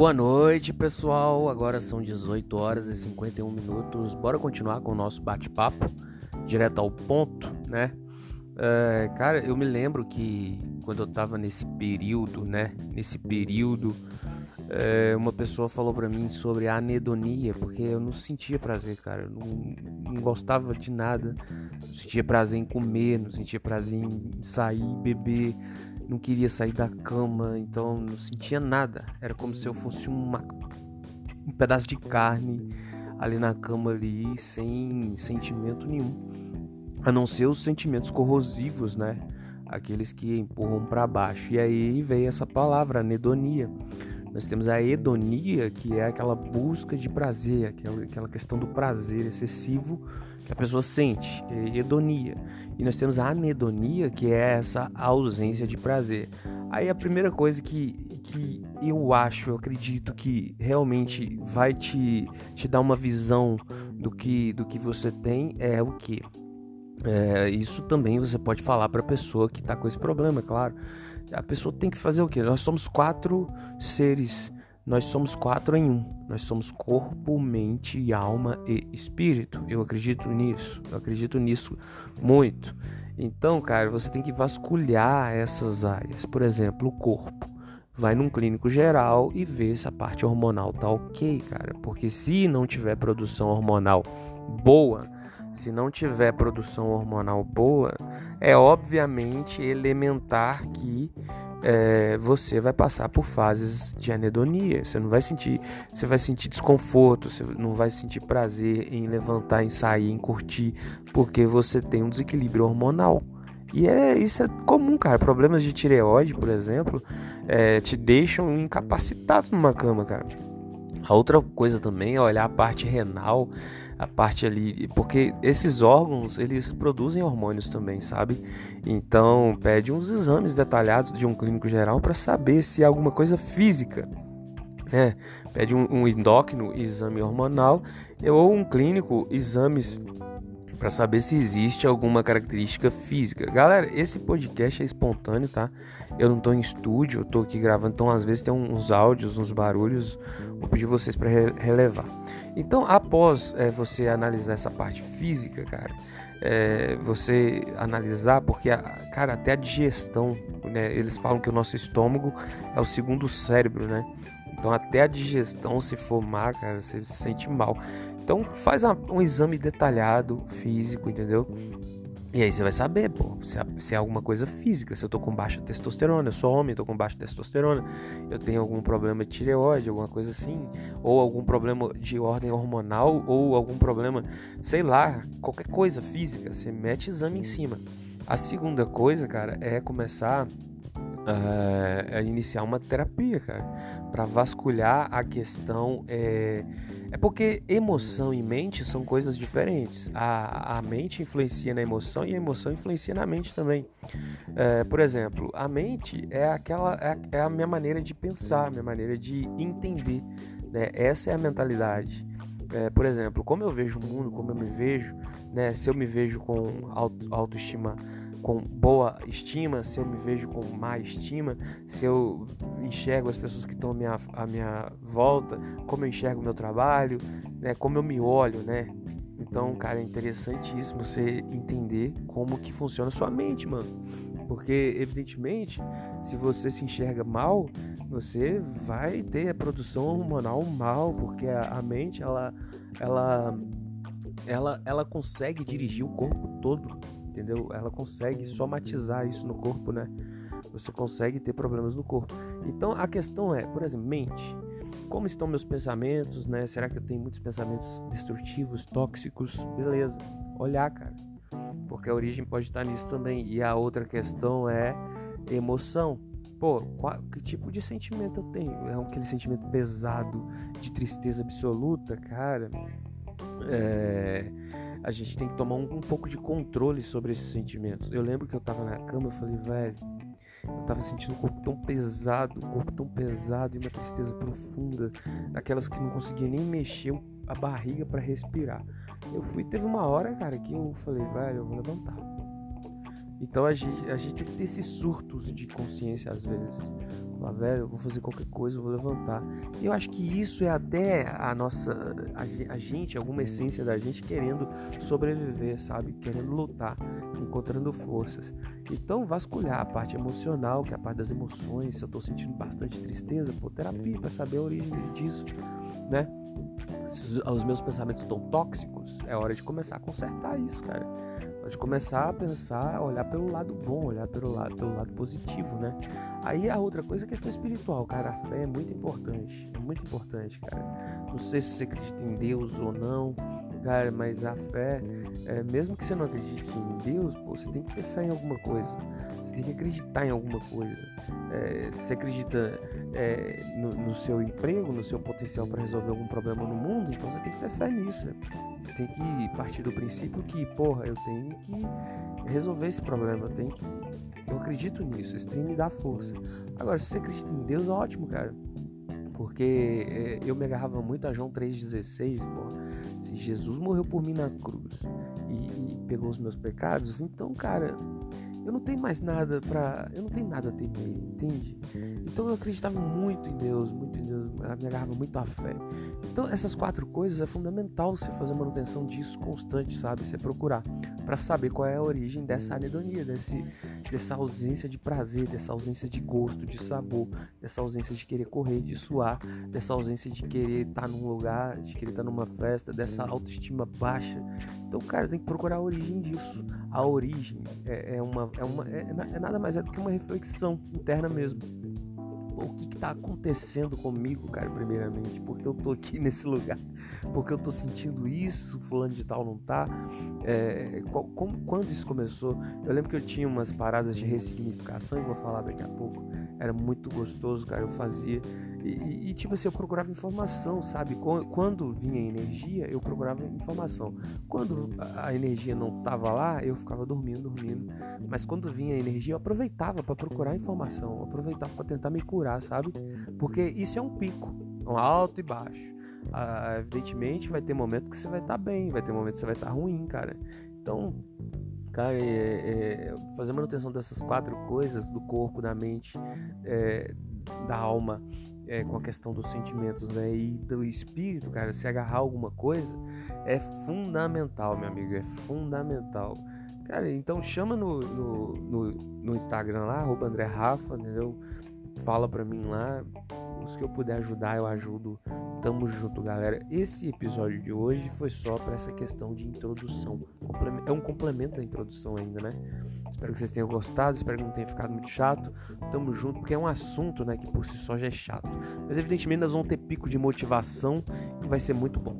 Boa noite, pessoal. Agora são 18 horas e 51 minutos. Bora continuar com o nosso bate-papo, direto ao ponto, né? É, cara, eu me lembro que quando eu tava nesse período, né? Nesse período, é, uma pessoa falou para mim sobre a anedonia, porque eu não sentia prazer, cara. Eu não, não gostava de nada. Não sentia prazer em comer, não sentia prazer em sair, beber não queria sair da cama, então não sentia nada. Era como se eu fosse uma, um pedaço de carne ali na cama ali, sem sentimento nenhum. A não ser os sentimentos corrosivos, né? Aqueles que empurram para baixo. E aí veio essa palavra, anedonia. Nós temos a hedonia, que é aquela busca de prazer, aquela, questão do prazer excessivo que a pessoa sente, é hedonia. E nós temos a anedonia, que é essa ausência de prazer. Aí a primeira coisa que, que eu acho, eu acredito que realmente vai te, te dar uma visão do que, do que você tem é o que? É, isso também você pode falar para a pessoa que está com esse problema, é claro a pessoa tem que fazer o quê? Nós somos quatro seres. Nós somos quatro em um. Nós somos corpo, mente, alma e espírito. Eu acredito nisso. Eu acredito nisso muito. Então, cara, você tem que vasculhar essas áreas. Por exemplo, o corpo. Vai num clínico geral e vê se a parte hormonal tá ok, cara. Porque se não tiver produção hormonal boa, se não tiver produção hormonal boa, é obviamente elementar que é, você vai passar por fases de anedonia. Você não vai sentir, você vai sentir desconforto, você não vai sentir prazer em levantar, em sair, em curtir, porque você tem um desequilíbrio hormonal. E é, isso é comum, cara. Problemas de tireoide, por exemplo, é, te deixam incapacitado numa cama, cara. A outra coisa também é olhar a parte renal a parte ali, porque esses órgãos eles produzem hormônios também, sabe? Então pede uns exames detalhados de um clínico geral para saber se há alguma coisa física, né? Pede um, um endócrino exame hormonal ou um clínico exames para saber se existe alguma característica física. Galera, esse podcast é espontâneo, tá? Eu não estou em estúdio, eu tô aqui gravando, então às vezes tem uns áudios, uns barulhos, vou pedir vocês para relevar. Então, após é, você analisar essa parte física, cara, é, você analisar, porque, a, cara, até a digestão, né, eles falam que o nosso estômago é o segundo cérebro, né? Então, até a digestão, se for má, cara, você se sente mal. Então, faz um exame detalhado, físico, entendeu? E aí você vai saber, pô, se é, se é, alguma coisa física, se eu tô com baixa testosterona, eu sou homem, tô com baixa testosterona, eu tenho algum problema de tireoide, alguma coisa assim, ou algum problema de ordem hormonal, ou algum problema, sei lá, qualquer coisa física, você mete exame em cima. A segunda coisa, cara, é começar é iniciar uma terapia, cara, para vasculhar a questão. É, é porque emoção e mente são coisas diferentes. A, a mente influencia na emoção e a emoção influencia na mente também. É, por exemplo, a mente é aquela é, é, a minha maneira de pensar, minha maneira de entender. Né? Essa é a mentalidade. É, por exemplo, como eu vejo o mundo, como eu me vejo, né? Se eu me vejo com auto, autoestima com boa estima, se eu me vejo com má estima, se eu enxergo as pessoas que estão à minha, à minha volta, como eu enxergo o meu trabalho, né, como eu me olho, né? Então, cara, é interessantíssimo você entender como que funciona a sua mente, mano. Porque, evidentemente, se você se enxerga mal, você vai ter a produção hormonal mal, porque a, a mente, ela, ela, ela, ela consegue dirigir o corpo todo entendeu? Ela consegue somatizar isso no corpo, né? Você consegue ter problemas no corpo. Então a questão é, por exemplo, mente. Como estão meus pensamentos, né? Será que eu tenho muitos pensamentos destrutivos, tóxicos? Beleza. Olhar, cara. Porque a origem pode estar nisso também. E a outra questão é emoção. Pô, qual, que tipo de sentimento eu tenho? É aquele sentimento pesado, de tristeza absoluta, cara. É a gente tem que tomar um, um, pouco de controle sobre esses sentimentos. Eu lembro que eu tava na cama, eu falei, velho, eu tava sentindo o corpo tão pesado, o corpo tão pesado e uma tristeza profunda, daquelas que não conseguia nem mexer a barriga para respirar. Eu fui, teve uma hora, cara, que eu falei, velho, eu vou levantar. Então a gente, a gente tem que ter esses surtos de consciência às vezes. Falar, velho, eu vou fazer qualquer coisa, eu vou levantar. E eu acho que isso é até a nossa. A, gente, alguma essência da gente querendo sobreviver, sabe? Querendo lutar, encontrando forças. Então, vasculhar a parte emocional, que é a parte das emoções. Se eu tô sentindo bastante tristeza, pô, terapia para saber a origem disso, né? Se os meus pensamentos estão tóxicos, é hora de começar a consertar isso, cara de começar a pensar, olhar pelo lado bom, olhar pelo lado, pelo lado positivo, né? Aí a outra coisa é a questão espiritual, cara. A fé é muito importante, é muito importante, cara. Não sei se você acredita em Deus ou não, cara, mas a fé, é, mesmo que você não acredite em Deus, pô, você tem que ter fé em alguma coisa. Tem que acreditar em alguma coisa. É, você acredita é, no, no, seu emprego, no seu potencial para resolver algum problema no mundo, então você tem que ter fé nisso. Você tem que partir do princípio que, porra, eu tenho que resolver esse problema, eu tenho que. Eu acredito nisso, isso tem que me dar força. Agora, se você acredita em Deus, ótimo, cara. Porque é, eu me agarrava muito a João 3,16, pô. Se Jesus morreu por mim na cruz e, e pegou os meus pecados, então, cara, eu não tenho mais nada para, eu não tenho nada a temer, entende? Então eu acreditava muito em Deus, muito em Deus, me agarrava muito à fé. Então essas quatro coisas é fundamental você fazer manutenção disso constante, sabe? Você procurar para saber qual é a origem dessa anedonia, desse, dessa ausência de prazer, dessa ausência de gosto, de sabor, dessa ausência de querer correr, de suar, dessa ausência de querer estar tá num lugar, de querer estar tá numa festa, dessa autoestima baixa. Então, cara, tem que procurar a origem disso. A origem é, é uma, é, uma é, é nada mais é do que uma reflexão interna mesmo o que está acontecendo comigo, cara, primeiramente, porque eu tô aqui nesse lugar, porque eu tô sentindo isso, fulano de tal não tá. É, qual, como, quando isso começou? Eu lembro que eu tinha umas paradas de ressignificação, e vou falar daqui a pouco. Era muito gostoso, cara, eu fazia. E, e, tipo assim, eu procurava informação, sabe? Quando vinha energia, eu procurava informação. Quando a energia não tava lá, eu ficava dormindo, dormindo. Mas quando vinha energia, eu aproveitava para procurar informação, eu aproveitava para tentar me curar, sabe? Porque isso é um pico, um alto e baixo. Ah, evidentemente, vai ter momento que você vai estar tá bem, vai ter momento que você vai estar tá ruim, cara. Então, cara, é, é, fazer manutenção dessas quatro coisas do corpo, da mente, é, da alma é, com a questão dos sentimentos né, e do espírito, cara, se agarrar alguma coisa é fundamental, meu amigo, é fundamental. Cara, então chama no, no, no, no Instagram lá, arroba André Rafa, entendeu? Fala pra mim lá, os que eu puder ajudar, eu ajudo. Tamo junto, galera. Esse episódio de hoje foi só para essa questão de introdução. É um complemento da introdução ainda, né? Espero que vocês tenham gostado, espero que não tenha ficado muito chato. Tamo junto, porque é um assunto, né, que por si só já é chato. Mas evidentemente nós vamos ter pico de motivação e vai ser muito bom.